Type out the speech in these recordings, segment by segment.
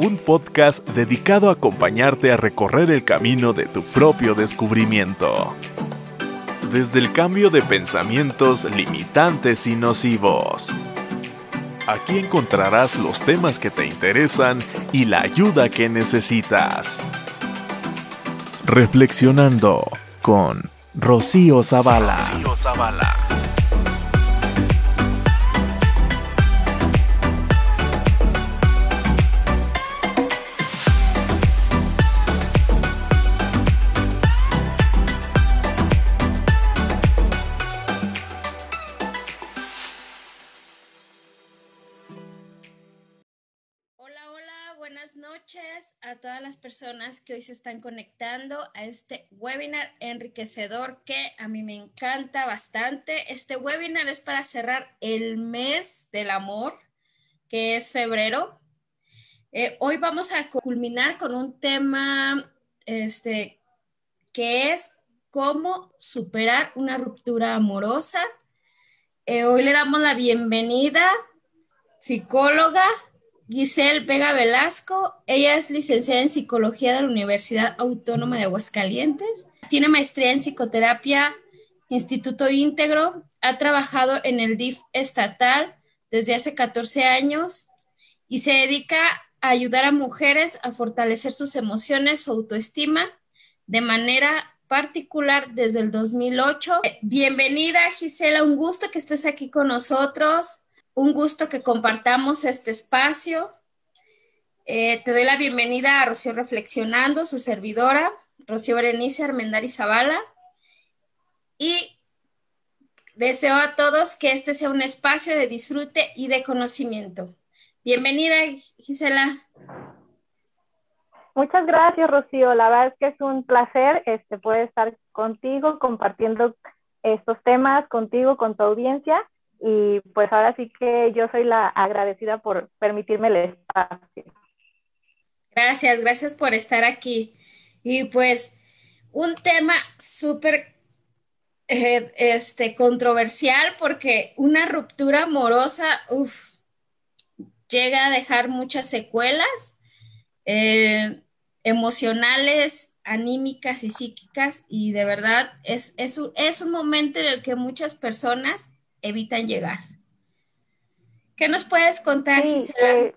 un podcast dedicado a acompañarte a recorrer el camino de tu propio descubrimiento. Desde el cambio de pensamientos limitantes y nocivos. Aquí encontrarás los temas que te interesan y la ayuda que necesitas. Reflexionando con Rocío Zavala. Rocío Zavala. A todas las personas que hoy se están conectando a este webinar enriquecedor que a mí me encanta bastante. Este webinar es para cerrar el mes del amor, que es febrero. Eh, hoy vamos a culminar con un tema este, que es cómo superar una ruptura amorosa. Eh, hoy le damos la bienvenida, psicóloga, Giselle Vega Velasco. Ella es licenciada en psicología de la Universidad Autónoma de Aguascalientes. Tiene maestría en psicoterapia, Instituto Íntegro. Ha trabajado en el DIF estatal desde hace 14 años y se dedica a ayudar a mujeres a fortalecer sus emociones, su autoestima de manera particular desde el 2008. Bienvenida Gisela, un gusto que estés aquí con nosotros. Un gusto que compartamos este espacio. Eh, te doy la bienvenida a Rocío Reflexionando, su servidora, Rocío Berenice Armendari Zavala. Y deseo a todos que este sea un espacio de disfrute y de conocimiento. Bienvenida, Gisela. Muchas gracias, Rocío. La verdad es que es un placer este, poder estar contigo, compartiendo estos temas contigo, con tu audiencia y pues ahora sí que yo soy la agradecida por permitirme el espacio. Gracias, gracias por estar aquí. Y pues un tema súper eh, este, controversial porque una ruptura amorosa llega a dejar muchas secuelas eh, emocionales, anímicas y psíquicas y de verdad es, es, es un momento en el que muchas personas evitan llegar. ¿Qué nos puedes contar, Gisela? Eh,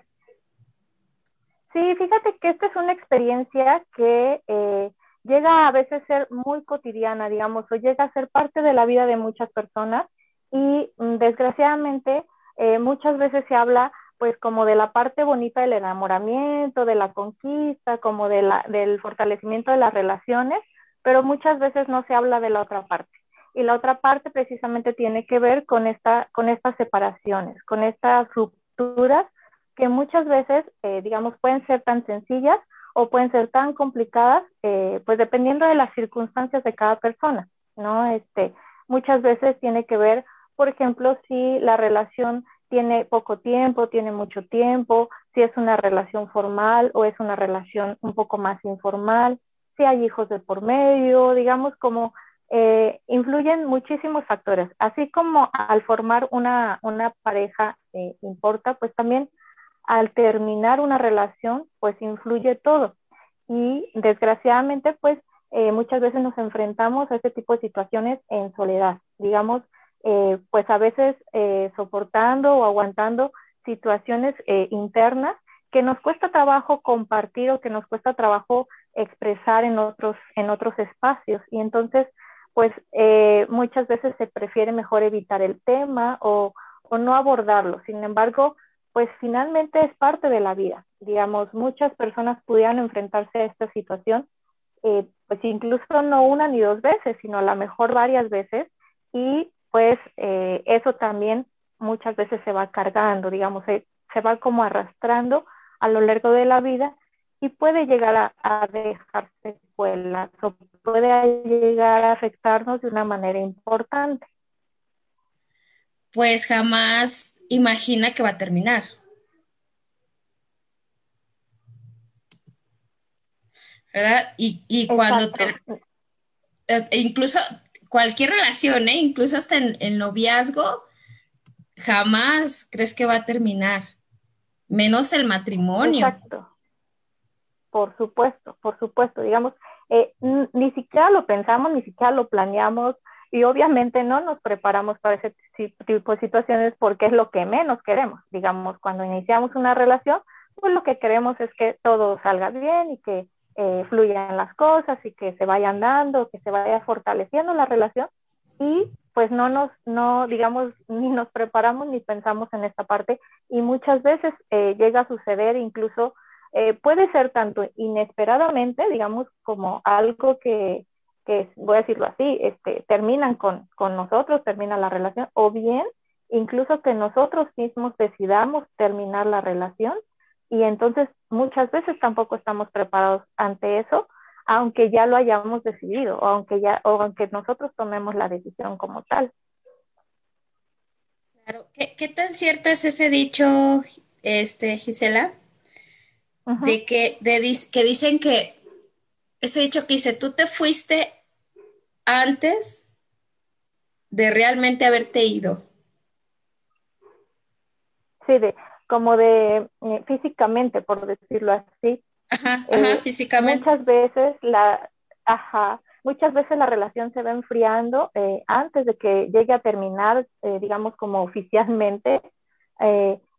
sí, fíjate que esta es una experiencia que eh, llega a veces a ser muy cotidiana, digamos, o llega a ser parte de la vida de muchas personas y mm, desgraciadamente eh, muchas veces se habla pues como de la parte bonita del enamoramiento, de la conquista, como de la, del fortalecimiento de las relaciones, pero muchas veces no se habla de la otra parte y la otra parte precisamente tiene que ver con, esta, con estas separaciones, con estas rupturas que muchas veces, eh, digamos, pueden ser tan sencillas o pueden ser tan complicadas, eh, pues dependiendo de las circunstancias de cada persona, ¿no? Este, muchas veces tiene que ver, por ejemplo, si la relación tiene poco tiempo, tiene mucho tiempo, si es una relación formal o es una relación un poco más informal, si hay hijos de por medio, digamos, como eh, influyen muchísimos factores. Así como al formar una, pareja eh, importa, pues también al terminar una relación, pues influye todo. Y desgraciadamente, pues eh, muchas veces nos enfrentamos a este tipo de situaciones en soledad, digamos, pues a veces soportando o aguantando situaciones internas que nos cuesta trabajo compartir o que nos cuesta trabajo expresar en otros, en otros espacios. Y entonces, pues eh, muchas veces se prefiere mejor evitar el tema o, no abordarlo. Sin embargo, pues finalmente es parte de la vida. Digamos, muchas personas pudieran enfrentarse a esta situación, eh, pues incluso no una ni dos veces, sino a lo mejor varias veces, y pues eh, eso también muchas veces se va cargando, digamos, se, va como arrastrando a lo largo de la vida y puede llegar a, a dejar secuelas o puede llegar a afectarnos de una manera importante. Pues jamás imagina que va a terminar. ¿Verdad? Y, cuando eh, incluso cualquier relación, ¿eh? incluso hasta en el noviazgo, jamás crees que va a terminar, menos el matrimonio. Exacto. Por supuesto, por supuesto, digamos, eh, ni siquiera lo pensamos, ni siquiera lo planeamos y obviamente no nos preparamos para ese tipo de situaciones porque es lo que menos queremos. Digamos, cuando iniciamos una relación, pues lo que queremos es que todo salga bien y que eh, fluyan las cosas y que se vayan dando, que se vaya fortaleciendo la relación y pues no nos, no digamos, ni nos preparamos ni pensamos en esta parte y muchas veces eh, llega a suceder incluso, eh, puede ser tanto inesperadamente, digamos, como algo que, que voy a decirlo así, este, terminan con, con nosotros, termina la relación, o bien incluso que nosotros mismos decidamos terminar la relación y entonces muchas veces tampoco estamos preparados ante eso, aunque ya lo hayamos decidido o aunque ya o aunque nosotros tomemos la decisión como tal. Claro, ¿qué, tan cierto es ese dicho, este, Gisela? De que de, que dicen que ese dicho que dice, tú te fuiste antes de realmente haberte ido. Sí, de, como de eh, físicamente, por decirlo así. Ajá, eh, físicamente. Muchas veces la, ajá, muchas veces la relación se va enfriando eh, antes de que llegue a terminar, digamos, como oficialmente.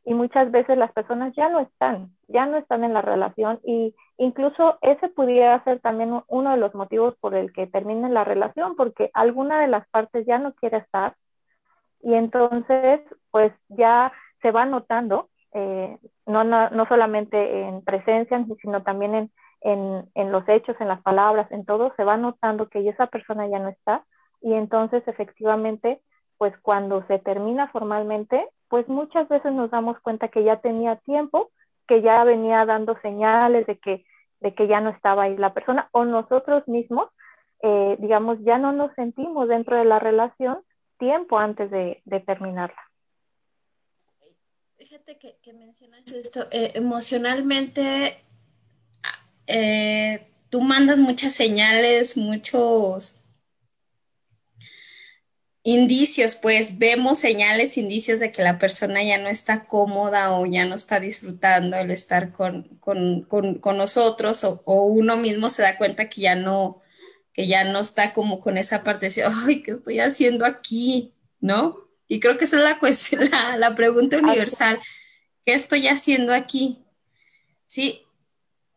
Y muchas veces las personas ya no están, ya no están en la relación y incluso ese pudiera ser también uno de los motivos por el que termine la relación, porque alguna de las partes ya no quiere estar y entonces pues ya se va notando eh, no, no, no, solamente en presencia, sino también en, en, en, los hechos, en las palabras, en todo, se va notando que esa persona ya no está y entonces efectivamente, pues cuando se termina formalmente, pues muchas veces nos damos cuenta que ya tenía tiempo, que ya venía dando señales de que, de que ya no estaba ahí la persona o nosotros mismos, eh, digamos, ya no nos sentimos dentro de la relación tiempo antes de, terminarla. Fíjate que, mencionas esto, eh, emocionalmente eh, tú mandas muchas señales, muchos indicios, pues vemos señales, indicios de que la persona ya no está cómoda o ya no está disfrutando el estar con, nosotros o, uno mismo se da cuenta que ya no, que ya no está como con esa parte de, ay, ¿qué estoy haciendo aquí? ¿No? Y creo que esa es la cuestión, la, pregunta universal. ¿Qué estoy haciendo aquí? ¿Sí?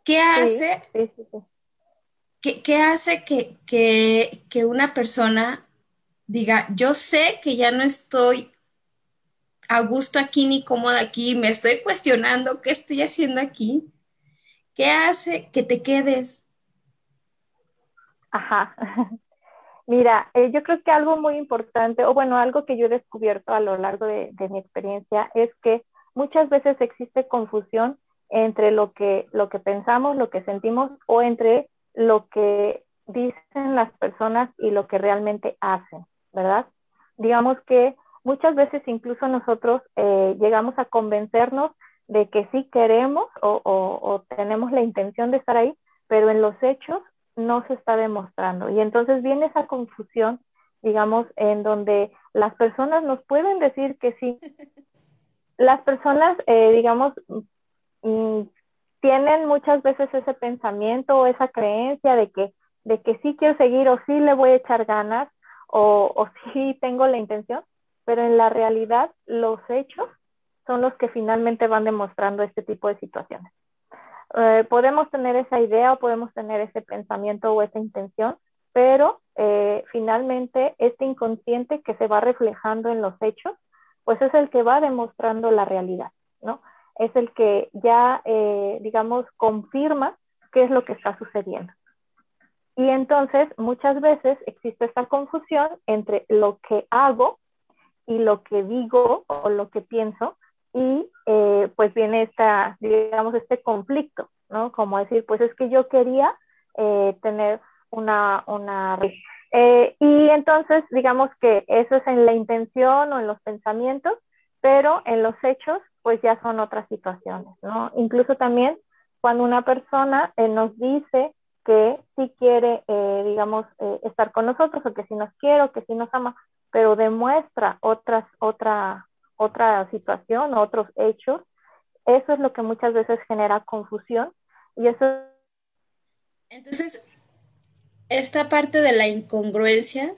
¿Qué hace? ¿qué, hace que, que, una persona diga, yo sé que ya no estoy a gusto aquí ni cómoda aquí, me estoy cuestionando qué estoy haciendo aquí? ¿Qué hace que te quedes? Ajá. Mira, eh, yo creo que algo muy importante, o bueno, algo que yo he descubierto a lo largo de, mi experiencia es que muchas veces existe confusión entre lo que, lo que pensamos, lo que sentimos o entre lo que dicen las personas y lo que realmente hacen, ¿verdad? Digamos que muchas veces incluso nosotros eh, llegamos a convencernos de que sí queremos o tenemos la intención de estar ahí, pero en los hechos no se está demostrando. Y entonces viene esa confusión, digamos, en donde las personas nos pueden decir que sí. Las personas, eh, digamos, mm, tienen muchas veces ese pensamiento o esa creencia de que, de que sí quiero seguir o sí le voy a echar ganas o, o sí tengo la intención, pero en la realidad los hechos son los que finalmente van demostrando este tipo de situaciones. Eh, podemos tener esa idea o podemos tener ese pensamiento o esa intención, pero eh, finalmente este inconsciente que se va reflejando en los hechos, pues es el que va demostrando la realidad, ¿no? Es el que ya, eh, digamos, confirma qué es lo que está sucediendo. Y entonces muchas veces existe esta confusión entre lo que hago y lo que digo o lo que pienso, y eh, pues viene esta, digamos, este conflicto, ¿no? Como decir, pues es que yo quería eh, tener una, una eh, y entonces, digamos que eso es en la intención o en los pensamientos, pero en los hechos, pues ya son otras situaciones, ¿no? Incluso también cuando una persona nos dice que sí quiere, digamos, estar con nosotros o que sí nos quiere o que sí nos ama, pero demuestra otras, otra, otra situación otros hechos, eso es lo que muchas veces genera confusión y eso Entonces, esta parte de la incongruencia,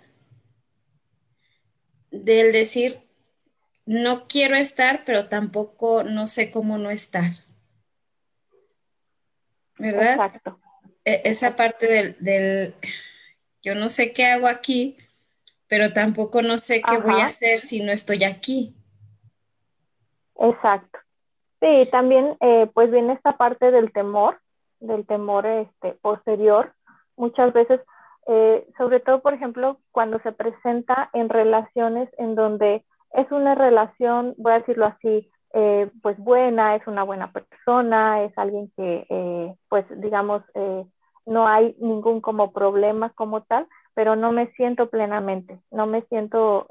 del decir, no quiero estar, pero tampoco no sé cómo no estar. ¿Verdad? Exacto. E, esa parte del, del, yo no sé qué hago aquí, pero tampoco no sé qué voy a hacer si no estoy aquí. Exacto. Sí, también eh, pues viene esta parte del temor, del temor este, posterior. Muchas veces, eh, sobre todo, por ejemplo, cuando se presenta en relaciones en donde es una relación, voy a decirlo así, eh, pues buena, es una buena persona, es alguien que, pues digamos, no hay ningún como problema como tal, pero no me siento plenamente, no me siento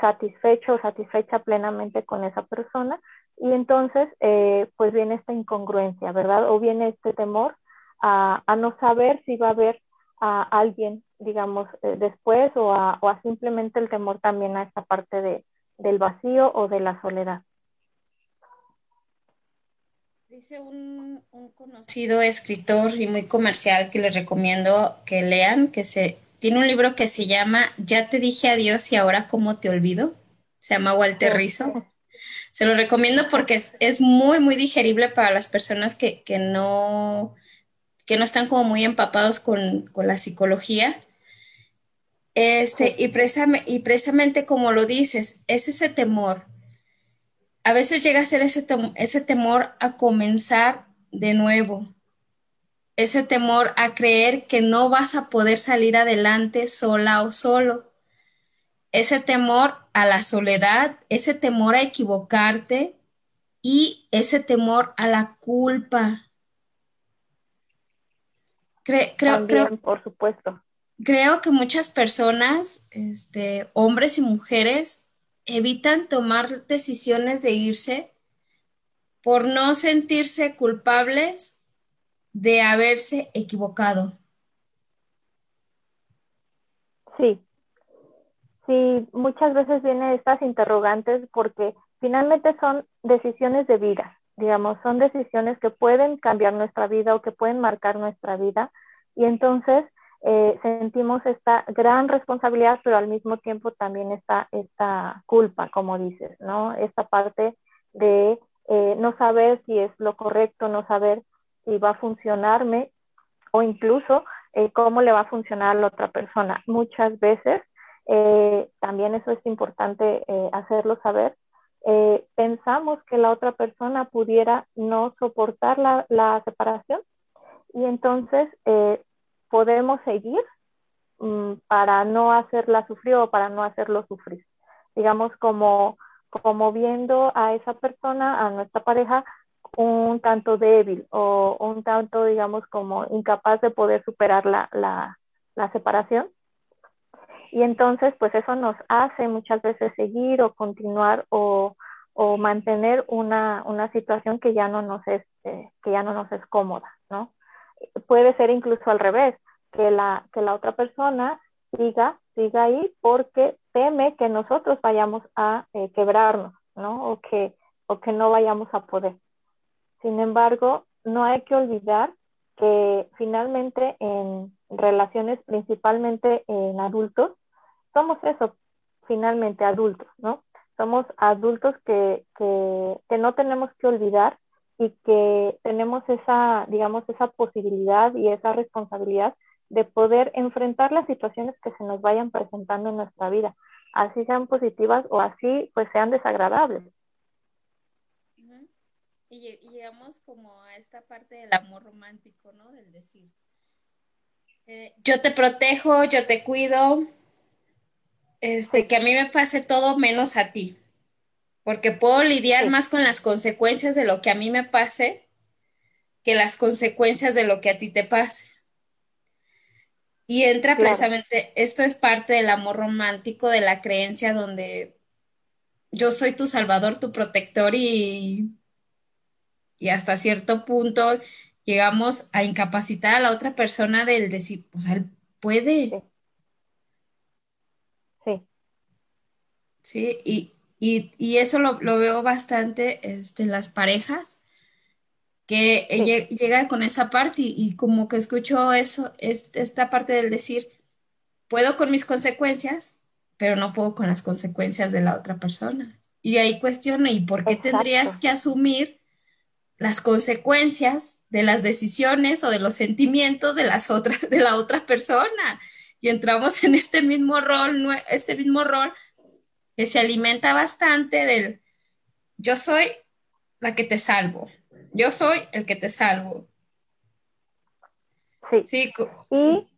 satisfecho o satisfecha plenamente con esa persona y entonces eh, pues viene esta incongruencia, ¿verdad? O viene este temor a, no saber si va a haber a alguien, digamos, eh, después o a, simplemente el temor también a esta parte de, del vacío o de la soledad. Dice un, un, conocido escritor y muy comercial que les recomiendo que lean, que se tiene un libro que se llama Ya te dije adiós y ahora cómo te olvido. Se llama Walter Rizzo. Se lo recomiendo porque es, muy, muy digerible para las personas que, no, que no están como muy empapados con, la psicología. Este, y, y precisamente como lo dices, es ese temor. A veces llega a ser ese, ese temor a comenzar de nuevo, ese temor a creer que no vas a poder salir adelante sola o solo, ese temor a la soledad, ese temor a equivocarte y ese temor a la culpa. creo, creo, por supuesto. Creo que muchas personas, este, hombres y mujeres, evitan tomar decisiones de irse por no sentirse culpables de haberse equivocado. Sí, sí, muchas veces vienen estas interrogantes porque finalmente son decisiones de vida, digamos, son decisiones que pueden cambiar nuestra vida o que pueden marcar nuestra vida y entonces eh, sentimos esta gran responsabilidad, pero al mismo tiempo también esta, esta culpa, como dices, ¿no? Esta parte de eh, no saber si es lo correcto, no saber si va a funcionarme o incluso eh, cómo le va a funcionar a la otra persona. Muchas veces, eh, también eso es importante eh, hacerlo saber, pensamos que la otra persona pudiera no soportar la, la separación y entonces podemos seguir mm, para no hacerla sufrir o para no hacerlo sufrir. Digamos como, como viendo a esa persona, a nuestra pareja, un tanto débil o un tanto, digamos, como incapaz de poder superar la, la, la separación. Y entonces, pues eso nos hace muchas veces seguir o continuar o, o mantener una, una, situación que ya no nos es, eh, que ya no nos es cómoda, ¿no? Puede ser incluso al revés, que la, que la otra persona siga, siga ahí porque teme que nosotros vayamos a eh, quebrarnos, ¿no? O que, o que no vayamos a poder. Sin embargo, no hay que olvidar que finalmente en relaciones, principalmente en adultos, somos eso, finalmente adultos, ¿no? Somos adultos que, que, no tenemos que olvidar y que tenemos esa, digamos, esa posibilidad y esa responsabilidad de poder enfrentar las situaciones que se nos vayan presentando en nuestra vida, así sean positivas o así pues sean desagradables. Y, llegamos como a esta parte del amor romántico, ¿no? Del decir, eh, yo te protejo, yo te cuido, este, que a mí me pase todo menos a ti, porque puedo lidiar más con las consecuencias de lo que a mí me pase que las consecuencias de lo que a ti te pase. Y entra precisamente, esto es parte del amor romántico, de la creencia donde yo soy tu salvador, tu protector y y hasta cierto punto llegamos a incapacitar a la otra persona del decir, pues él puede. Sí. Sí, y, eso lo, veo bastante este, en las parejas, que llega con esa parte y, como que escucho eso, es, esta parte del decir, puedo con mis consecuencias, pero no puedo con las consecuencias de la otra persona. Y ahí cuestiono, ¿y por qué tendrías que asumir las consecuencias de las decisiones o de los sentimientos de las otras de la otra persona? Y entramos en este mismo rol, este mismo rol que se alimenta bastante del yo soy la que te salvo, yo soy el que te salvo. Sí. sí. Y,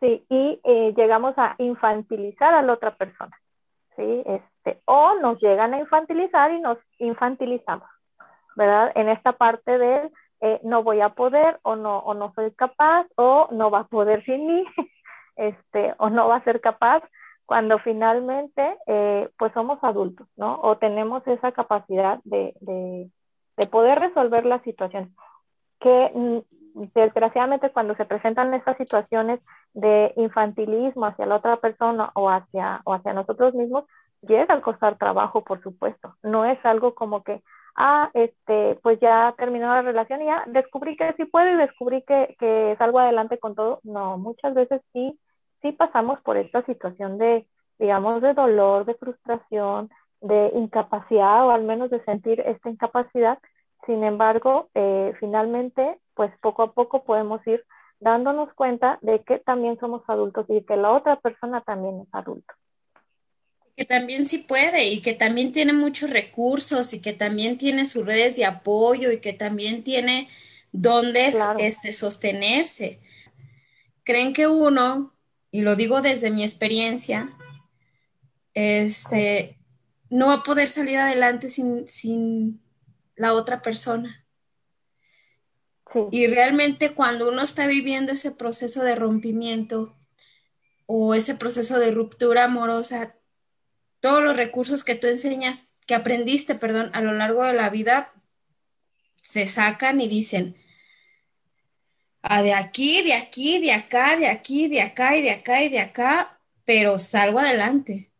sí, y eh, llegamos a infantilizar a la otra persona. ¿sí? Este, o nos llegan a infantilizar y nos infantilizamos, ¿verdad? En esta parte de eh, no voy a poder o no, o no soy capaz o no va a poder sin mí, este, o no va a ser capaz cuando finalmente eh, pues somos adultos, ¿no? O tenemos esa capacidad de, de, de poder resolver la situación. Que mm, desgraciadamente cuando se presentan estas situaciones de infantilismo hacia la otra persona o hacia, o hacia nosotros mismos, llega a costar trabajo, por supuesto. No es algo como que, ah, este, pues ya terminó la relación y ya descubrí que sí puedo y descubrí que, que salgo adelante con todo. No, muchas veces sí, sí pasamos por esta situación de, digamos, de dolor, de frustración, de incapacidad o al menos de sentir esta incapacidad. Sin embargo, eh, finalmente, pues poco a poco podemos ir dándonos cuenta de que también somos adultos y que la otra persona también es adulto. Que también sí puede y que también tiene muchos recursos y que también tiene sus redes de apoyo y que también tiene dónde este, sostenerse. Creen que uno, y lo digo desde mi experiencia, este, no va a poder salir adelante sin, la otra persona. Y realmente cuando uno está viviendo ese proceso de rompimiento o ese proceso de ruptura amorosa, todos los recursos que tú enseñas, que aprendiste, perdón, a lo largo de la vida, se sacan y dicen, ah, de aquí, de aquí, de acá, de aquí, de acá y de acá y de acá, pero salgo adelante.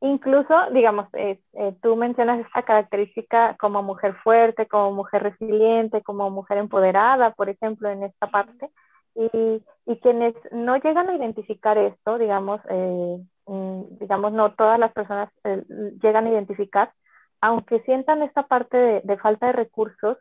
Incluso, digamos, eh, tú mencionas esta característica como mujer fuerte, como mujer resiliente, como mujer empoderada, por ejemplo, en esta parte. Y, y quienes no llegan a identificar esto, digamos, eh, mm, digamos, no todas las personas eh, llegan a identificar, aunque sientan esta parte de, de, falta de recursos,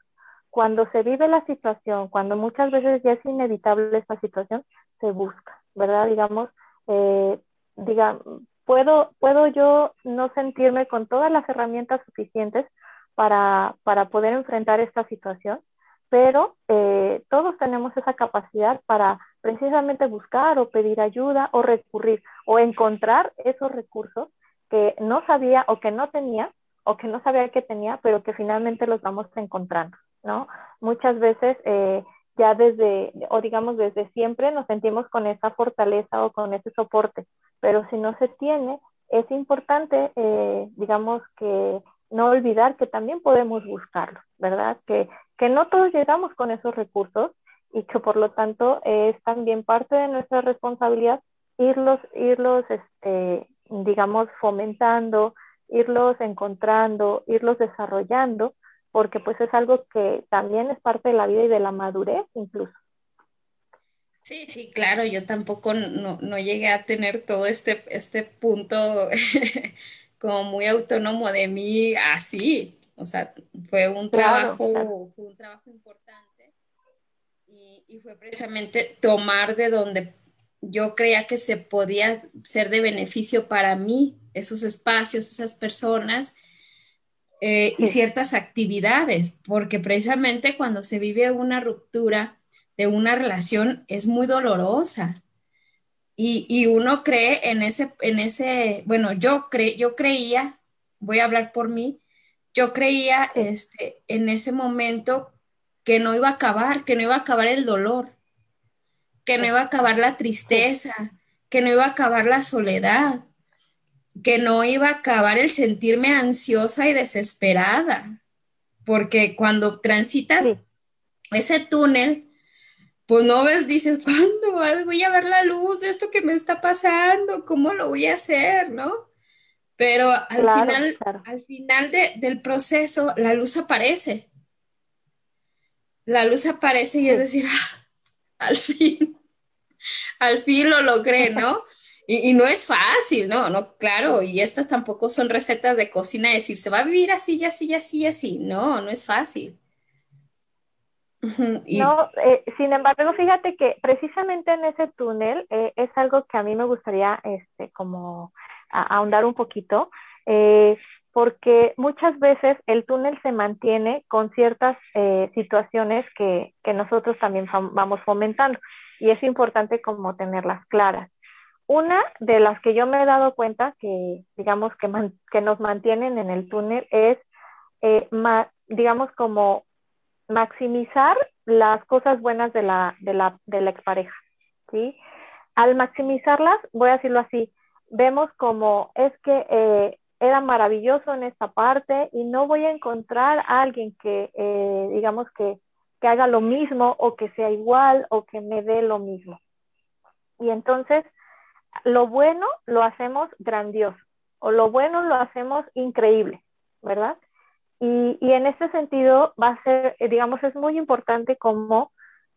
cuando se vive la situación, cuando muchas veces ya es inevitable esta situación, se busca, ¿verdad? Digamos, eh, diga, puedo, puedo yo no sentirme con todas las herramientas suficientes para, para poder enfrentar esta situación, pero eh, todos tenemos esa capacidad para precisamente buscar o pedir ayuda o recurrir o encontrar esos recursos que no sabía o que no tenía o que no sabía que tenía, pero que finalmente los vamos encontrando, ¿no? Muchas veces eh, ya desde, o digamos desde siempre, nos sentimos con esa fortaleza o con ese soporte, pero si no se tiene, es importante, eh, digamos que no olvidar que también podemos buscarlo, ¿verdad? Que, que no todos llegamos con esos recursos y que por lo tanto es también parte de nuestra responsabilidad irlos, irlos, este, digamos, fomentando, irlos encontrando, irlos desarrollando porque pues es algo que también es parte de la vida y de la madurez incluso. Sí, sí, claro, yo tampoco no, llegué a tener todo este, este punto como muy autónomo de mí así, o sea, fue un trabajo, Fue un trabajo importante y, y fue precisamente tomar de donde yo creía que se podía ser de beneficio para mí, esos espacios, esas personas, eh, y ciertas actividades, porque precisamente cuando se vive una ruptura de una relación es muy dolorosa. Y, uno cree en ese, en ese, bueno, yo, cre, yo creía, voy a hablar por mí, yo creía este, en ese momento que no iba a acabar, que no iba a acabar el dolor, que no iba a acabar la tristeza, que no iba a acabar la soledad, que no iba a acabar el sentirme ansiosa y desesperada, porque cuando transitas ese túnel, pues no ves, dices, ¿cuándo voy a ver la luz de esto que me está pasando? ¿Cómo lo voy a hacer? ¿No? pero al final, Al final del proceso la luz aparece. La luz aparece y es decir, ah, al fin, al fin lo logré, ¿no? Y, no es fácil, ¿no? No, claro, y estas tampoco son recetas de cocina, decir, se va a vivir así, así, así, así. No, no es fácil. No, eh, sin embargo, fíjate que precisamente en ese túnel eh, es algo que a mí me gustaría, este, como ahondar un poquito, eh, porque muchas veces el túnel se mantiene con ciertas situaciones que, que nosotros también vamos fomentando y es importante como tenerlas claras. Una de las que yo me he dado cuenta que, digamos, que, nos mantienen en el túnel es, eh, digamos, como maximizar las cosas buenas de la, de la, de la expareja, ¿sí? Al maximizarlas, voy a decirlo así, vemos como es que eh, era maravilloso en esta parte y no voy a encontrar a alguien que, eh, digamos, que, que haga lo mismo o que sea igual o que me dé lo mismo. Y entonces lo bueno lo hacemos grandioso o lo bueno lo hacemos increíble, ¿verdad? Y, en este sentido va a ser, eh, digamos, es muy importante como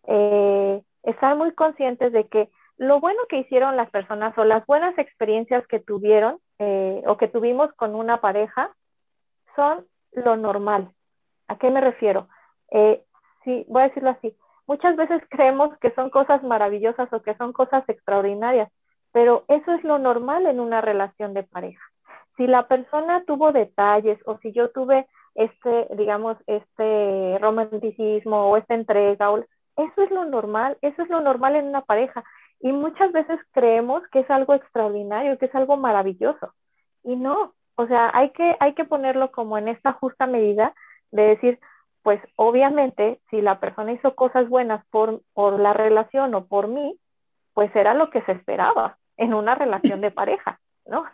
eh, estar muy conscientes de que lo bueno que hicieron las personas o las buenas experiencias que tuvieron eh, o que tuvimos con una pareja son lo normal. ¿A qué me refiero? sí, voy a decirlo así. Muchas veces creemos que son cosas maravillosas o que son cosas extraordinarias, pero eso es lo normal en una relación de pareja. Si la persona tuvo detalles o si yo tuve este, digamos, este romanticismo o esta entrega, eso es lo normal, eso es lo normal en una pareja. Y muchas veces creemos que es algo extraordinario, que es algo maravilloso. Y no, o sea, hay que, hay que ponerlo como en esta justa medida de decir, pues obviamente si la persona hizo cosas buenas por, por la relación o por mí, pues era lo que se esperaba en una relación de pareja, ¿no?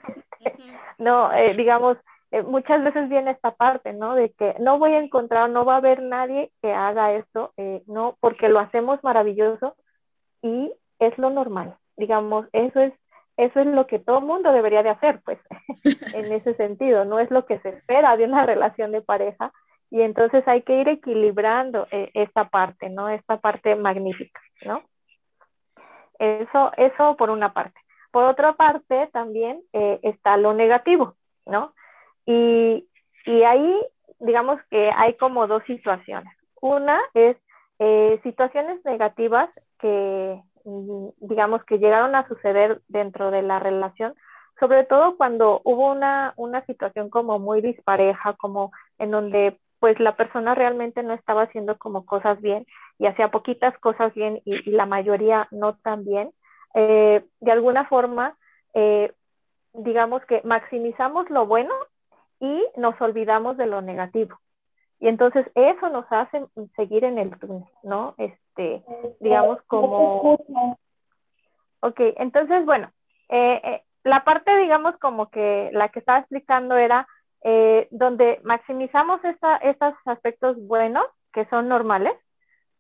no, eh, digamos, eh, muchas veces viene esta parte, ¿no? De que no voy a encontrar, no va a haber nadie que haga esto, eh, no, porque lo hacemos maravilloso y es lo normal, digamos, eso es, eso es lo que todo mundo debería de hacer, pues, en ese sentido, no es lo que se espera de una relación de pareja y entonces hay que ir equilibrando esta parte, ¿no? Esta parte magnífica, ¿no? Eso, eso por una parte. Por otra parte, también eh, está lo negativo, ¿no? Y, ahí, digamos que hay como dos situaciones. Una es eh, situaciones negativas que, mm, digamos, que llegaron a suceder dentro de la relación, sobre todo cuando hubo una, una situación como muy dispareja, como en donde pues la persona realmente no estaba haciendo como cosas bien y hacía poquitas cosas bien y la mayoría no tan bien. Eh, de alguna forma, eh, digamos que maximizamos lo bueno y nos olvidamos de lo negativo. Y entonces eso nos hace seguir en el túnel, ¿no? Este, digamos como... Ok, entonces, bueno, eh, la parte, digamos, como que la que estaba explicando era donde maximizamos estos aspectos buenos, que son normales,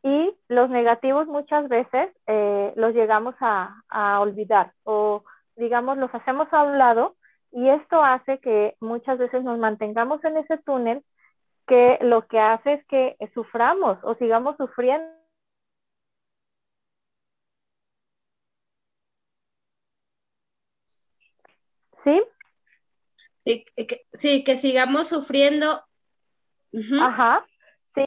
y los negativos muchas veces eh, los llegamos a, olvidar o digamos los hacemos a un lado y esto hace que muchas veces nos mantengamos en ese túnel que lo que hace es que suframos o sigamos sufriendo. ¿Sí? Sí, que, sí, que sigamos sufriendo. Ajá, sí,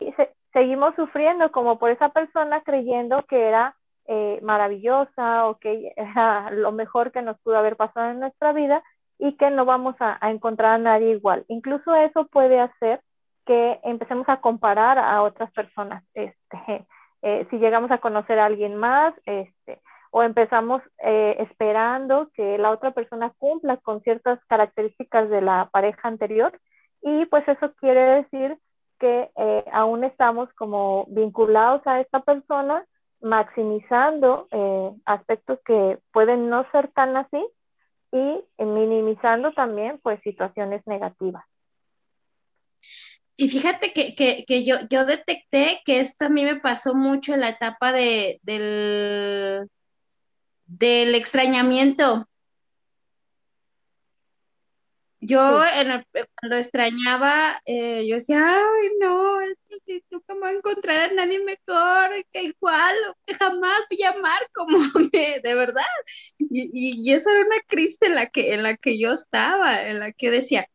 seguimos sufriendo como por esa persona creyendo que era eh, maravillosa o que era lo mejor que nos pudo haber pasado en nuestra vida y que no vamos a, encontrar a nadie igual. Incluso eso puede hacer que empecemos a comparar a otras personas. Este, eh, si llegamos a conocer a alguien más, este, o empezamos eh, esperando que la otra persona cumpla con ciertas características de la pareja anterior, y pues eso quiere decir que eh, aún estamos como vinculados a esta persona, maximizando eh, aspectos que pueden no ser tan así y minimizando también pues situaciones negativas. Y fíjate que, yo, yo, detecté que esto a mí me pasó mucho en la etapa de, del, del extrañamiento. Yo cuando extrañaba, eh, yo decía, ay, no, tú cómo encontrar a nadie mejor, que igual, que jamás voy a amar como me, de verdad. Y, y, esa era una crisis en la, que, en la que yo estaba, en la que decía,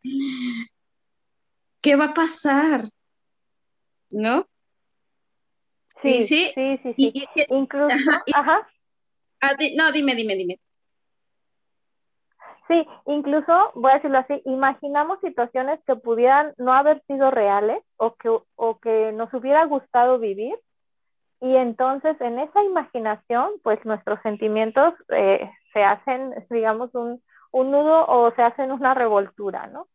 ¿qué va a pasar? ¿No? Sí, sí, sí, sí. Incluso, ajá. Ah, no, dime, dime, dime. Sí, incluso, voy a decirlo así, imaginamos situaciones que pudieran no haber sido reales o que, o que nos hubiera gustado vivir y entonces en esa imaginación, pues nuestros sentimientos eh, se hacen, digamos, un, un nudo o se hacen una revoltura, ¿no?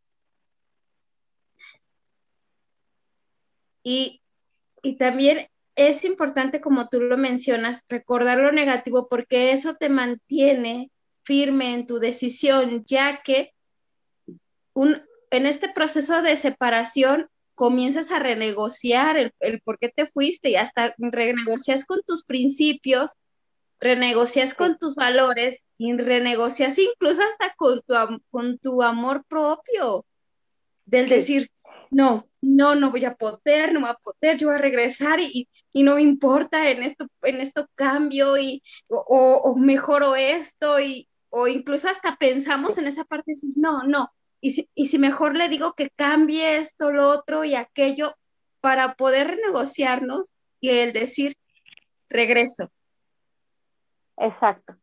Y, y también es importante, como tú lo mencionas, recordar lo negativo porque eso te mantiene firme en tu decisión, ya que un, en este proceso de separación comienzas a renegociar el, por qué te fuiste y hasta renegocias con tus principios, renegocias con tus valores y renegocias incluso hasta con tu, con tu amor propio, del decir, no, no, no voy a poder, no voy a poder, yo voy a regresar y, no me importa en esto, en esto cambio y, o, o mejoro esto y, o incluso hasta pensamos en esa parte, decir, no, no, y si, y si mejor le digo que cambie esto, lo otro y aquello para poder renegociarnos y el decir, regreso. Exacto.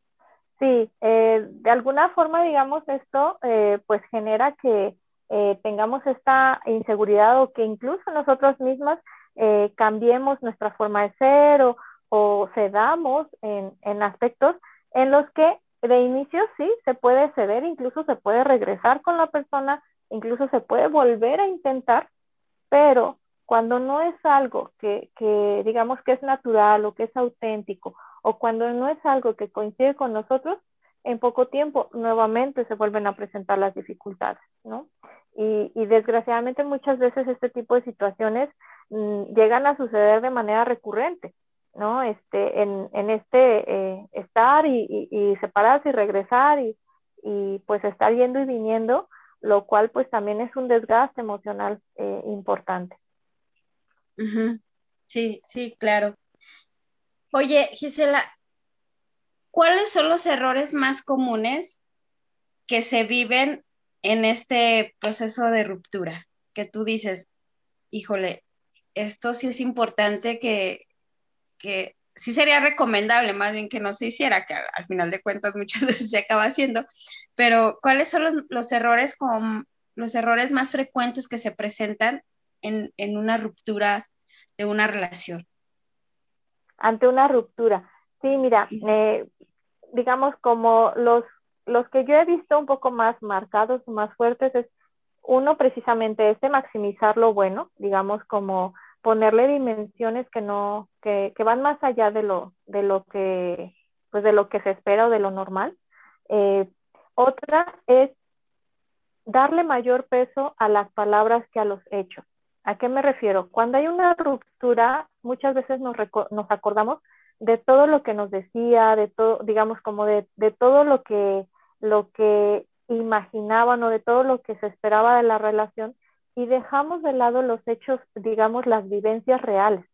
Sí, eh, de alguna forma, digamos, esto eh, pues genera que eh, tengamos esta inseguridad o que incluso nosotros mismos cambiemos nuestra forma de ser o, o cedamos en, en aspectos en los que de inicio sí, se puede ceder, incluso se puede regresar con la persona, incluso se puede volver a intentar, pero cuando no es algo que, digamos que es natural o que es auténtico, o cuando no es algo que coincide con nosotros, en poco tiempo nuevamente se vuelven a presentar las dificultades, ¿no? Y, y desgraciadamente muchas veces este tipo de situaciones mm, llegan a suceder de manera recurrente. ¿No? Este, en, en este eh, estar y, y, separarse y regresar y, y, pues estar yendo y viniendo, lo cual pues también es un desgaste emocional eh, importante. Sí, sí, claro. Oye, Gisela, ¿cuáles son los errores más comunes que se viven en este proceso de ruptura? Que tú dices, híjole, esto sí es importante que, que sí sería recomendable más bien que no se hiciera, que al, final de cuentas muchas veces se acaba haciendo, pero ¿cuáles son los, los errores con, los errores más frecuentes que se presentan en, en, una ruptura de una relación? Ante una ruptura. Sí, mira, eh, digamos como los, los que yo he visto un poco más marcados, más fuertes, es uno precisamente este maximizar lo bueno, digamos como ponerle dimensiones que no, que, que, van más allá de lo, de lo que, pues de lo que se espera o de lo normal. Eh, otra es darle mayor peso a las palabras que a los hechos. ¿A qué me refiero? Cuando hay una ruptura, muchas veces nos, nos acordamos de todo lo que nos decía, de todo, digamos, como de, de todo lo que, lo que imaginaban o de todo lo que se esperaba de la relación y dejamos de lado los hechos, digamos, las vivencias reales.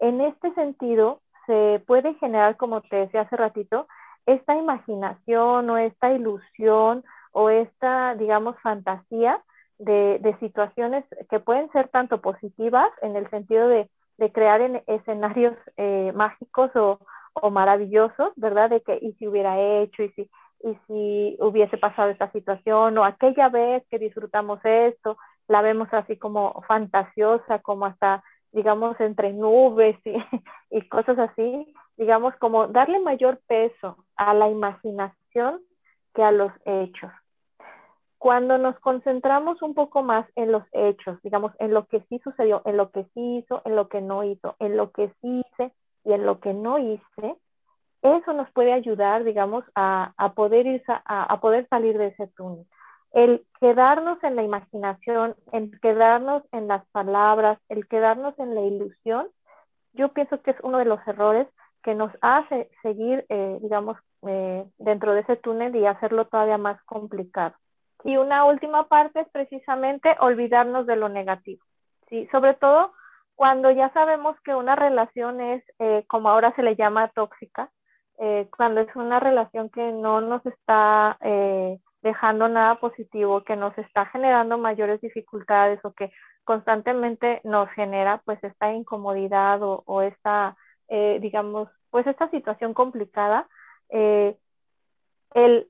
En este sentido, se puede generar, como te decía hace ratito, esta imaginación o esta ilusión o esta, digamos, fantasía de, de situaciones que pueden ser tanto positivas en el sentido de, de crear en escenarios eh, mágicos o, o, maravillosos, ¿verdad? De que, y si hubiera hecho, y si, y si hubiese pasado esta situación, o aquella vez que disfrutamos esto, la vemos así como fantasiosa, como hasta, digamos, entre nubes y, y cosas así, digamos, como darle mayor peso a la imaginación que a los hechos. Cuando nos concentramos un poco más en los hechos, digamos, en lo que sí sucedió, en lo que sí hizo, en lo que no hizo, en lo que sí hice y en lo que no hice, eso nos puede ayudar, digamos, a, a poder, ir, a, a poder salir de ese túnel el quedarnos en la imaginación, el quedarnos en las palabras, el quedarnos en la ilusión, yo pienso que es uno de los errores que nos hace seguir, eh, digamos, eh, dentro de ese túnel y hacerlo todavía más complicado. Y una última parte es precisamente olvidarnos de lo negativo, ¿sí? Sobre todo cuando ya sabemos que una relación es, eh, como ahora se le llama, tóxica, cuando es una relación que no nos está dejando nada positivo, que nos está generando mayores dificultades o que constantemente nos genera pues esta incomodidad o, esta, digamos, pues esta situación complicada, el,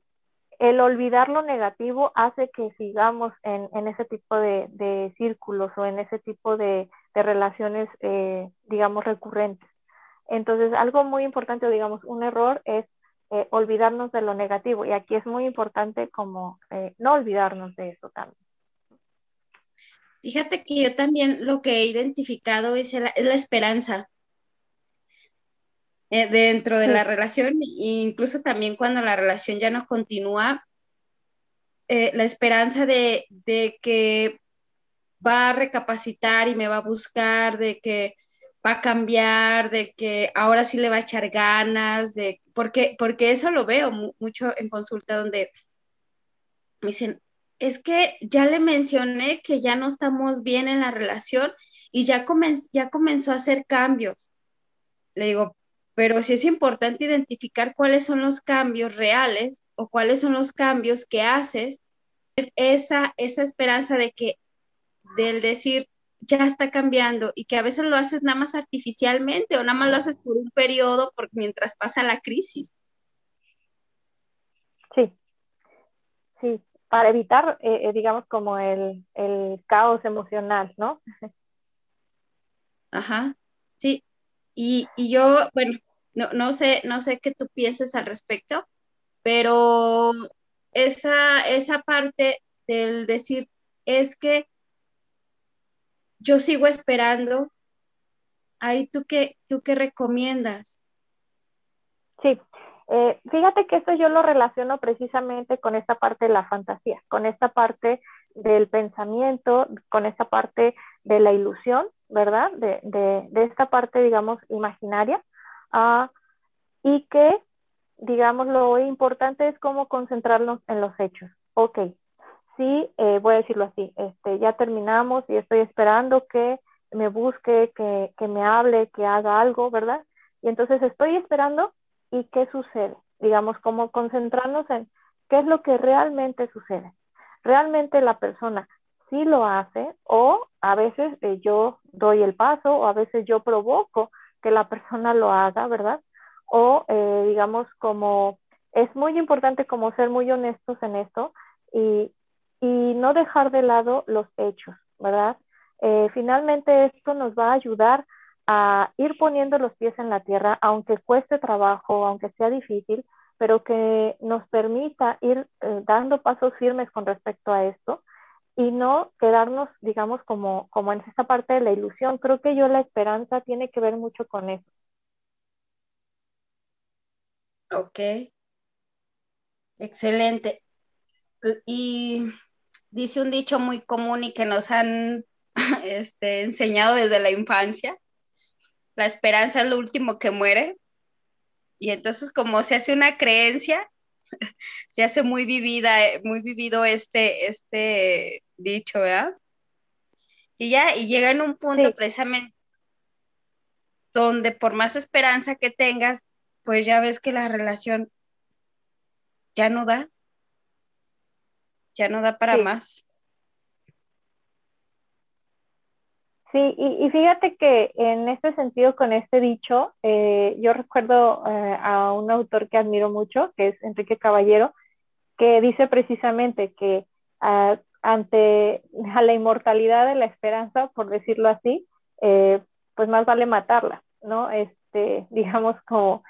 el olvidar lo negativo hace que sigamos en, en ese tipo de, de, círculos o en ese tipo de, de relaciones, eh, digamos, recurrentes. Entonces, algo muy importante, digamos, un error es eh, olvidarnos de lo negativo y aquí es muy importante como eh, no olvidarnos de eso también. Fíjate que yo también lo que he identificado es, la, es la esperanza dentro de la relación e incluso también cuando la relación ya no continúa, la esperanza de, de, que va a recapacitar y me va a buscar, de que va a cambiar, de que ahora sí le va a echar ganas, de porque, porque eso lo veo mucho en consulta donde me dicen, es que ya le mencioné que ya no estamos bien en la relación y ya, ya comenzó a hacer cambios. Le digo, pero sí es importante identificar cuáles son los cambios reales o cuáles son los cambios que haces, esa, esa esperanza de que del decir, ya está cambiando y que a veces lo haces nada más artificialmente o nada más lo haces por un periodo por, mientras pasa la crisis. Sí, sí, para evitar, eh, eh, digamos, como el, el caos emocional, ¿no? Ajá, sí. Y, y yo, bueno, no, no, sé, no sé qué tú piensas al respecto, pero esa, esa parte del decir es que yo sigo esperando. Ahí tú qué, tú qué recomiendas? Sí, eh, fíjate que esto yo lo relaciono precisamente con esta parte de la fantasía, con esta parte del pensamiento, con esta parte de la ilusión, ¿verdad? De, de, de esta parte, digamos, imaginaria. Uh, y que, digamos, lo importante es cómo concentrarnos en los hechos. Ok, sí, eh, voy a decirlo así, este, ya terminamos y estoy esperando que me busque, que, que me hable, que haga algo, ¿verdad? Y entonces estoy esperando y qué sucede, digamos, como concentrarnos en qué es lo que realmente sucede. Realmente la persona sí lo hace o a veces eh, yo doy el paso o a veces yo provoco que la persona lo haga, ¿verdad? O eh, digamos como es muy importante como ser muy honestos en esto y, y no dejar de lado los hechos, ¿verdad? Eh, finalmente esto nos va a ayudar a ir poniendo los pies en la tierra, aunque cueste trabajo, aunque sea difícil, pero que nos permita ir eh, dando pasos firmes con respecto a esto y no quedarnos, digamos, como, como en esta parte de la ilusión. Creo que yo la esperanza tiene que ver mucho con eso. Ok. Excelente. Y dice un dicho muy común y que nos han este, enseñado desde la infancia, la esperanza es lo último que muere. Y entonces como se hace una creencia, se hace muy vivida, muy vivido este, este dicho, ¿verdad? Y ya, y llega en un punto precisamente donde por más esperanza que tengas, pues ya ves que la relación ya no da, ya no da para más. Sí, y, fíjate que en este sentido, con este dicho, eh, yo recuerdo eh, a un autor que admiro mucho, que es Enrique Caballero, que dice precisamente que ah, ante la inmortalidad de la esperanza, por decirlo así, eh, pues más vale matarla, ¿no? Este, digamos como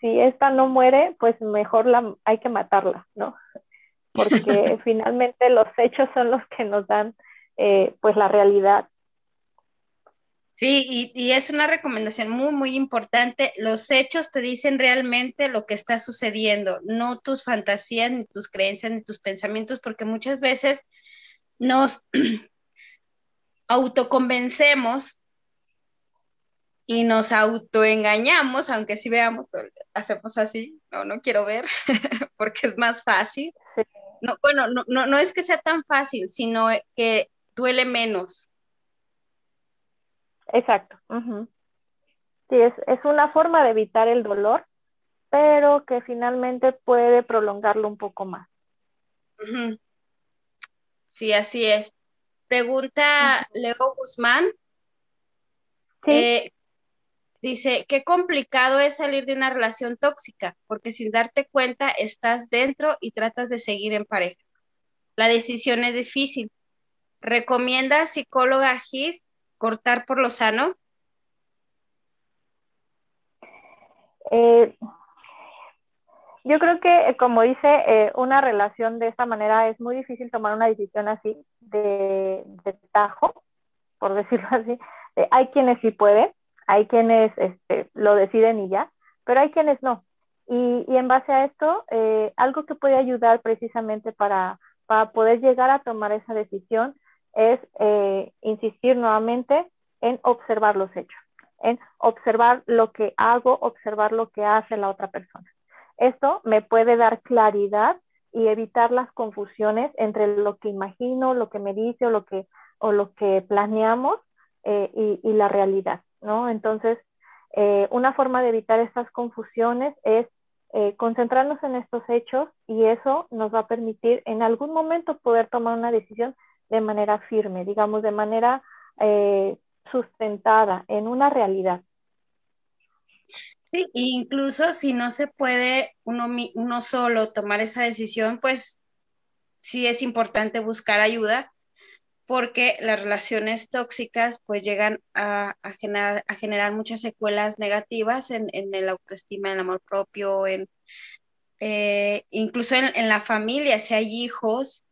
si esta no muere, pues mejor la hay que matarla, ¿no? Porque finalmente los hechos son los que nos dan eh, pues la realidad. Sí, y, y, es una recomendación muy, muy importante. Los hechos te dicen realmente lo que está sucediendo, no tus fantasías, ni tus creencias, ni tus pensamientos, porque muchas veces nos autoconvencemos y nos autoengañamos, aunque si veamos, hacemos así, no, no quiero ver, porque es más fácil. No, bueno, no, no, no es que sea tan fácil, sino que duele menos. Exacto. Sí, es, es una forma de evitar el dolor, pero que finalmente puede prolongarlo un poco más. Sí, así es. Pregunta Leo Guzmán. ¿Sí? Eh, dice, qué complicado es salir de una relación tóxica, porque sin darte cuenta estás dentro y tratas de seguir en pareja. La decisión es difícil. ¿Recomienda psicóloga Gis cortar por lo sano? Eh, yo creo que, eh, como dice, eh, una relación de esta manera es muy difícil tomar una decisión así de, tajo, por decirlo así. hay quienes sí pueden, hay quienes este, lo deciden y ya, pero hay quienes no. Y, en base a esto, algo que puede ayudar precisamente para, para poder llegar a tomar esa decisión es insistir nuevamente en observar los hechos, en observar lo que hago, observar lo que hace la otra persona. Esto me puede dar claridad y evitar las confusiones entre lo que imagino, lo que me dice o lo que, o lo que planeamos eh, y, la realidad, ¿no? Entonces, eh, una forma de evitar estas confusiones es eh, concentrarnos en estos hechos y eso nos va a permitir en algún momento poder tomar una decisión de manera firme, digamos, de manera sustentada en una realidad. Sí, incluso si no se puede uno, uno solo tomar esa decisión, pues sí es importante buscar ayuda porque las relaciones tóxicas pues llegan a, generar, a generar, muchas secuelas negativas en, en, el autoestima, en el amor propio, en, eh, incluso en, la familia, si hay hijos,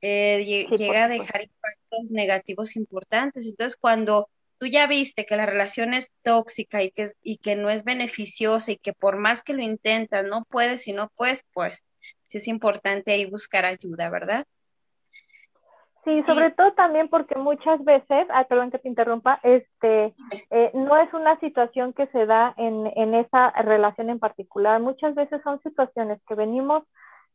eh, llega a dejar impactos negativos importantes. Entonces, cuando tú ya viste que la relación es tóxica y que, y que no es beneficiosa y que por más que lo intentas no puedes y no puedes, pues sí es importante ahí buscar ayuda, ¿verdad? Sí, sobre todo también porque muchas veces, ah, perdón que te interrumpa, este, eh, no es una situación que se da en, en, esa relación en particular. Muchas veces son situaciones que venimos,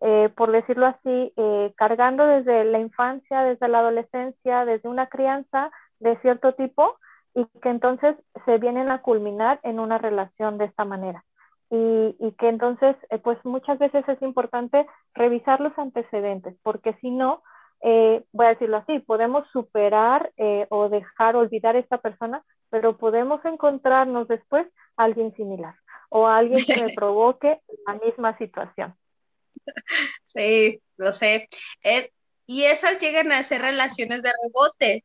eh, por decirlo así, eh, cargando desde la infancia, desde la adolescencia, desde una crianza de cierto tipo, y que entonces se vienen a culminar en una relación de esta manera. Y, y que entonces, eh, pues muchas veces es importante revisar los antecedentes, porque si no, eh, voy a decirlo así, podemos superar eh, o dejar olvidar a esta persona, pero podemos encontrarnos después a alguien similar o a alguien que me provoque la misma situación. Sí, lo sé. y esas llegan a ser relaciones de rebote,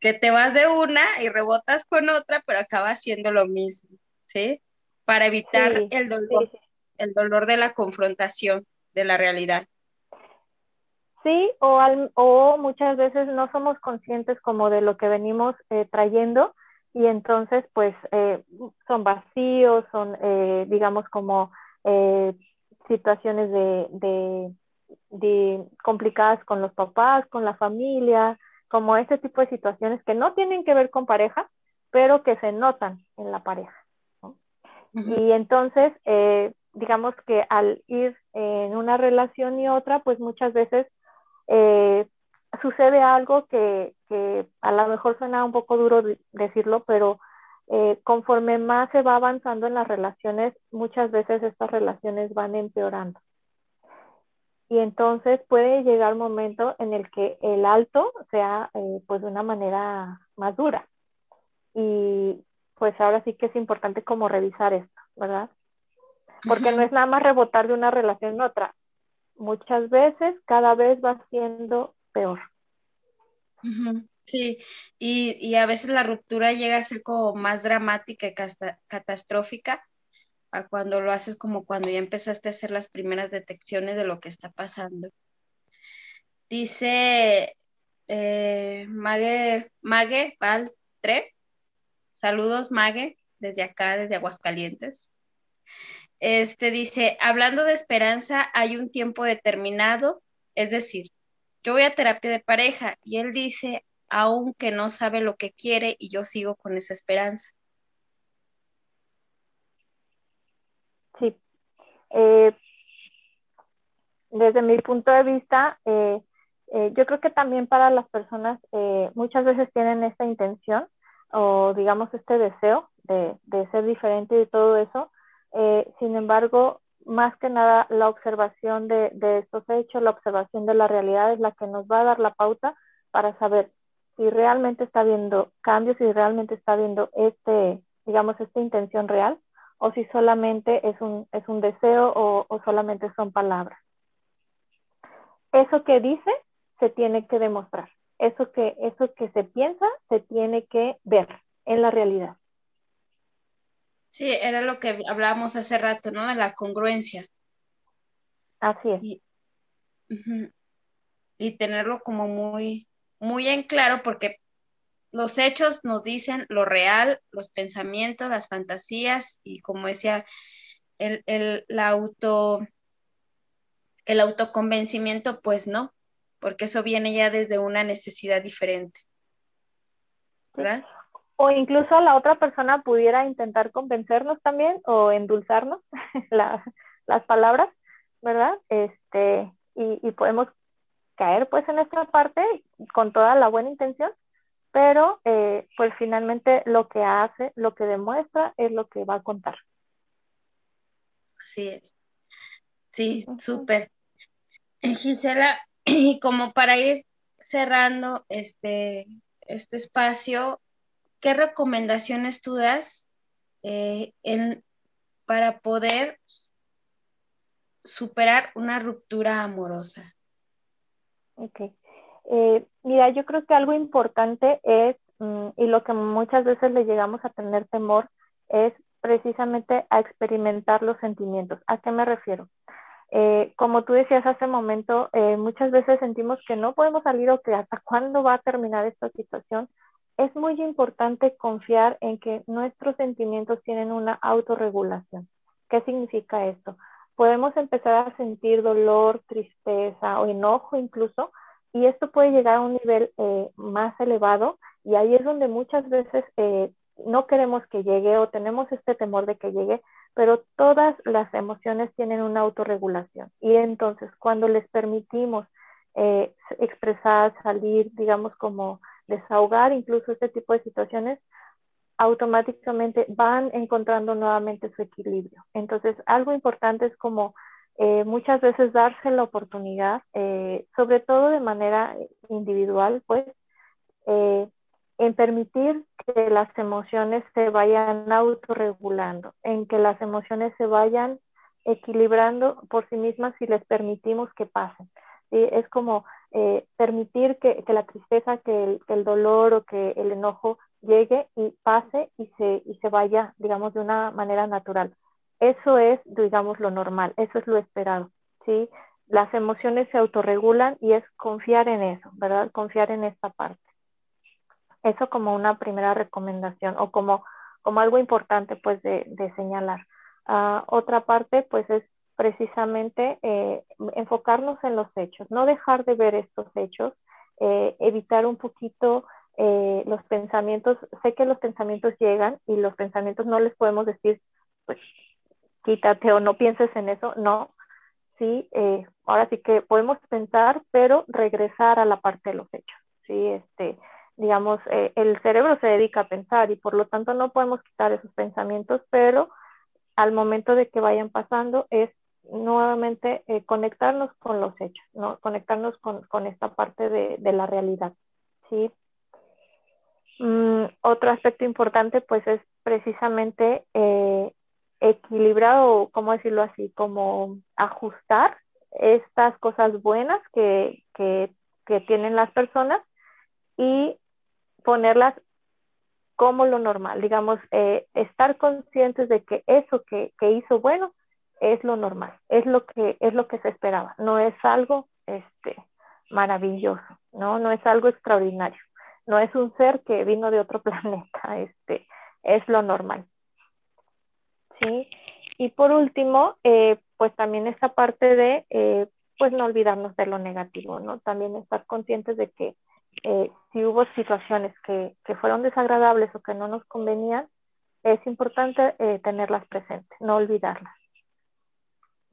que te vas de una y rebotas con otra, pero acaba haciendo lo mismo, ¿sí? Para evitar el dolor, el dolor de la confrontación de la realidad. Sí, o, o muchas veces no somos conscientes como de lo que venimos eh, trayendo y entonces pues eh, son vacíos, son eh, digamos como situaciones de, de, de complicadas con los papás, con la familia, como ese tipo de situaciones que no tienen que ver con pareja, pero que se notan en la pareja. Y entonces, digamos que al ir en una relación y otra, pues muchas veces eh, sucede algo que, que, a lo mejor suena un poco duro decirlo, pero eh, conforme más se va avanzando en las relaciones, muchas veces estas relaciones van empeorando y entonces puede llegar un momento en el que el alto sea eh, pues de una manera más dura. Y pues ahora sí que es importante como revisar esto, ¿verdad? Porque no es nada más rebotar de una relación en otra. Muchas veces cada vez va siendo peor. Sí, y, y, a veces la ruptura llega a ser como más dramática y catastrófica a cuando lo haces como cuando ya empezaste a hacer las primeras detecciones de lo que está pasando. Dice eh, Mague, Mague Valtre, saludos Mague, desde acá, desde Aguascalientes. Este dice, hablando de esperanza, hay un tiempo determinado, es decir, yo voy a terapia de pareja y él dice, aunque no sabe lo que quiere y yo sigo con esa esperanza. Sí. Eh, desde mi punto de vista, eh, eh, yo creo que también para las personas muchas veces tienen esta intención o digamos este deseo de, de ser diferente y todo eso. Sin embargo, más que nada la observación de, estos hechos, la observación de la realidad es la que nos va a dar la pauta para saber si realmente está habiendo cambios, si realmente está habiendo este, digamos, esta intención real o si solamente es un, es un deseo o, o solamente son palabras. Eso que dice se tiene que demostrar. Eso que, eso que se piensa se tiene que ver en la realidad. Sí, era lo que hablábamos hace rato, ¿no? De la congruencia. Así es. Y, y tenerlo como muy, muy en claro porque los hechos nos dicen lo real, los pensamientos, las fantasías y como decía, el, el, la auto, el autoconvencimiento, pues no, porque eso viene ya desde una necesidad diferente. ¿Verdad? O incluso la otra persona pudiera intentar convencernos también o endulzarnos la, las palabras, ¿verdad? Este, y, y podemos caer pues en esta parte con toda la buena intención, pero eh, pues finalmente lo que hace, lo que demuestra es lo que va a contar. Así es. Sí, súper. Eh, Gisela, y como para ir cerrando este, este espacio, ¿qué recomendaciones tú das eh, para poder superar una ruptura amorosa? Ok. Eh, mira, yo creo que algo importante es, mm, y lo que muchas veces le llegamos a tener temor, es precisamente a experimentar los sentimientos. ¿A qué me refiero? Eh, como tú decías hace momento, muchas veces sentimos que no podemos salir o que hasta cuándo va a terminar esta situación. Es muy importante confiar en que nuestros sentimientos tienen una autorregulación. ¿Qué significa esto? Podemos empezar a sentir dolor, tristeza o enojo incluso, y esto puede llegar a un nivel eh, más elevado y ahí es donde muchas veces eh, no queremos que llegue o tenemos este temor de que llegue, pero todas las emociones tienen una autorregulación y entonces cuando les permitimos eh, expresar, salir, digamos como desahogar incluso este tipo de situaciones, automáticamente van encontrando nuevamente su equilibrio. Entonces, algo importante es como eh, muchas veces darse la oportunidad, eh, sobre todo de manera individual, pues, eh, en permitir que las emociones se vayan autorregulando, en que las emociones se vayan equilibrando por sí mismas si les permitimos que pasen. Es como permitir que, que, la tristeza, que el, el, dolor o que el enojo llegue y pase y se, y se vaya, digamos, de una manera natural eso es, digamos, lo normal, eso es lo esperado, ¿sí? Las emociones se autorregulan y es confiar en eso, ¿verdad? Confiar en esta parte. Eso como una primera recomendación o como, como algo importante, pues, de, de señalar. Uh, otra parte, pues, es precisamente eh, enfocarnos en los hechos, no dejar de ver estos hechos, eh, evitar un poquito eh, los pensamientos. Sé que los pensamientos llegan y los pensamientos no les podemos decir, pues quítate o no pienses en eso, no. Sí, ahora sí que podemos pensar, pero regresar a la parte de los hechos. Sí, este, digamos, el cerebro se dedica a pensar y por lo tanto no podemos quitar esos pensamientos, pero al momento de que vayan pasando es nuevamente eh, conectarnos con los hechos, ¿no? conectarnos con, con esta parte de, de, la realidad. ¿sí? Mm, otro aspecto importante pues es precisamente eh, equilibrado, ¿cómo decirlo así? Como ajustar estas cosas buenas que, que, que tienen las personas y ponerlas como lo normal, digamos, eh, estar conscientes de que eso que, que, hizo bueno es lo normal, es lo que es lo que se esperaba, no es algo este maravilloso, no, no es algo extraordinario, no es un ser que vino de otro planeta, este es lo normal. ¿sí? Y por último, eh, pues también esta parte de, eh, pues no olvidarnos de lo negativo, ¿no? También estar conscientes de que eh, si hubo situaciones que, que, fueron desagradables o que no nos convenían, es importante tenerlas presentes, no olvidarlas.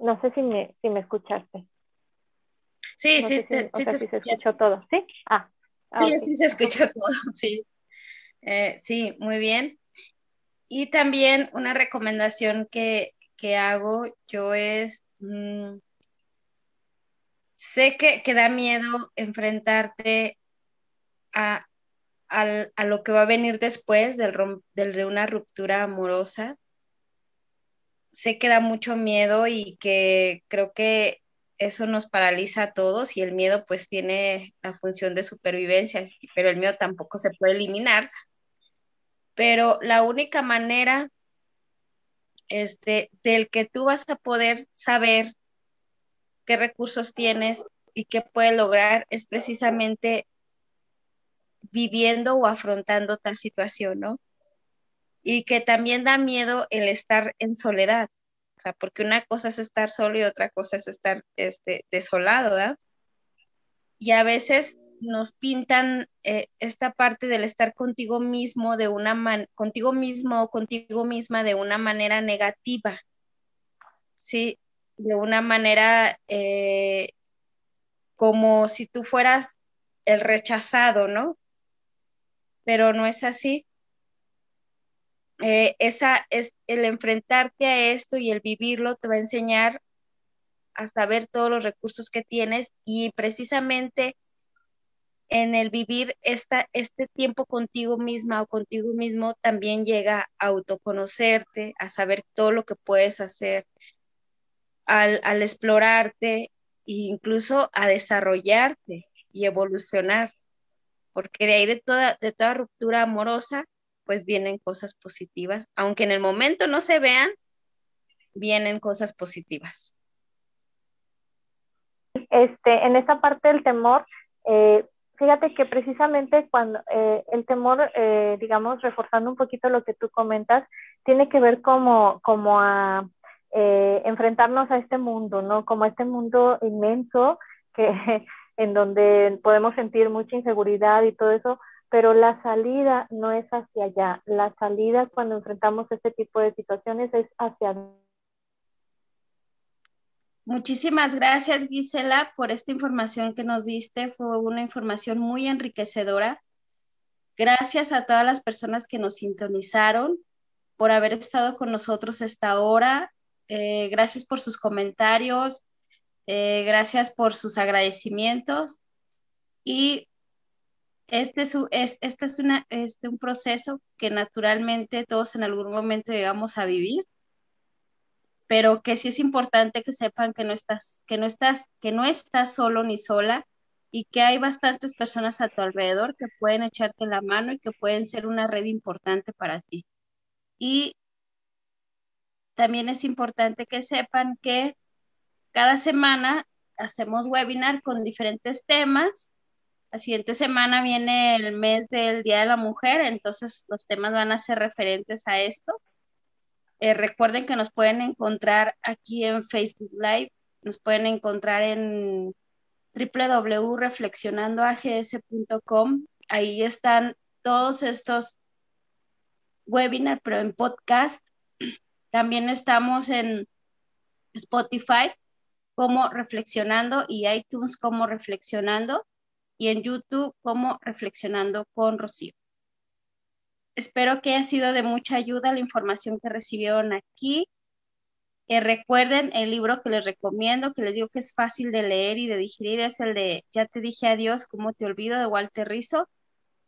No sé si me, si me escuchaste. Sí, sí, sí, sí, se escuchó todo, ¿sí? Ah, ah sí, sí se escuchó todo, sí. Eh, sí, muy bien. Y también una recomendación que, hago yo es, mm, sé que, que, da miedo enfrentarte a, a, lo que va a venir después del, de una ruptura amorosa. Sé que da mucho miedo y que creo que eso nos paraliza a todos y el miedo pues tiene la función de supervivencia, pero el miedo tampoco se puede eliminar. Pero la única manera este, del que tú vas a poder saber qué recursos tienes y qué puedes lograr es precisamente viviendo o afrontando tal situación, ¿no? Y que también da miedo el estar en soledad, o sea, porque una cosa es estar solo y otra cosa es estar este, desolado, ¿verdad? Y a veces nos pintan eh, esta parte del estar contigo mismo de una man contigo mismo o contigo misma de una manera negativa, ¿sí? De una manera eh, como si tú fueras el rechazado, ¿no? pero no es así. Eh, esa es el enfrentarte a esto y el vivirlo te va a enseñar a saber todos los recursos que tienes y precisamente en el vivir esta, este tiempo contigo misma o contigo mismo también llega a autoconocerte, a saber todo lo que puedes hacer, al, al explorarte e incluso a desarrollarte y evolucionar porque de ahí de toda, de toda ruptura amorosa, pues vienen cosas positivas, aunque en el momento no se vean, vienen cosas positivas. Este, en esta parte del temor, eh, fíjate que precisamente cuando eh, el temor, eh, digamos, reforzando un poquito lo que tú comentas, tiene que ver como, como a enfrentarnos a este mundo, ¿no? Como a este mundo inmenso que en donde podemos sentir mucha inseguridad y todo eso, pero la salida no es hacia allá. La salida cuando enfrentamos este tipo de situaciones es hacia Muchísimas gracias, Gisela, por esta información que nos diste. Fue una información muy enriquecedora. Gracias a todas las personas que nos sintonizaron por haber estado con nosotros esta hora. Eh, gracias por sus comentarios, eh, gracias por sus agradecimientos y este es, este es, una, este un proceso que naturalmente todos en algún momento llegamos a vivir, pero que sí es importante que sepan que no estás, que no estás, que no estás solo ni sola y que hay bastantes personas a tu alrededor que pueden echarte la mano y que pueden ser una red importante para ti. Y también es importante que sepan que cada semana hacemos webinar con diferentes temas. La siguiente semana viene el mes del Día de la Mujer, entonces los temas van a ser referentes a esto. Eh, recuerden que nos pueden encontrar aquí en Facebook Live, nos pueden encontrar en www.reflexionandoags.com. Ahí están todos estos webinars, pero en podcast. También estamos en Spotify como Reflexionando y iTunes como Reflexionando y en YouTube como Reflexionando con Rocío. Espero que haya sido de mucha ayuda la información que recibieron aquí. Eh, recuerden el libro que les recomiendo, que les digo que es fácil de leer y de digerir, es el de Ya te dije adiós, cómo te olvido, de Walter Rizzo.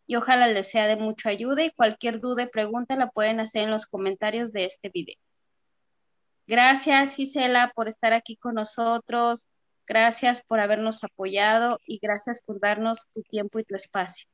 Y ojalá les sea de mucha ayuda y cualquier duda y pregunta la pueden hacer en los comentarios de este video. Gracias, Gisela, por estar aquí con nosotros. Gracias por habernos apoyado y gracias por darnos tu tiempo y tu espacio.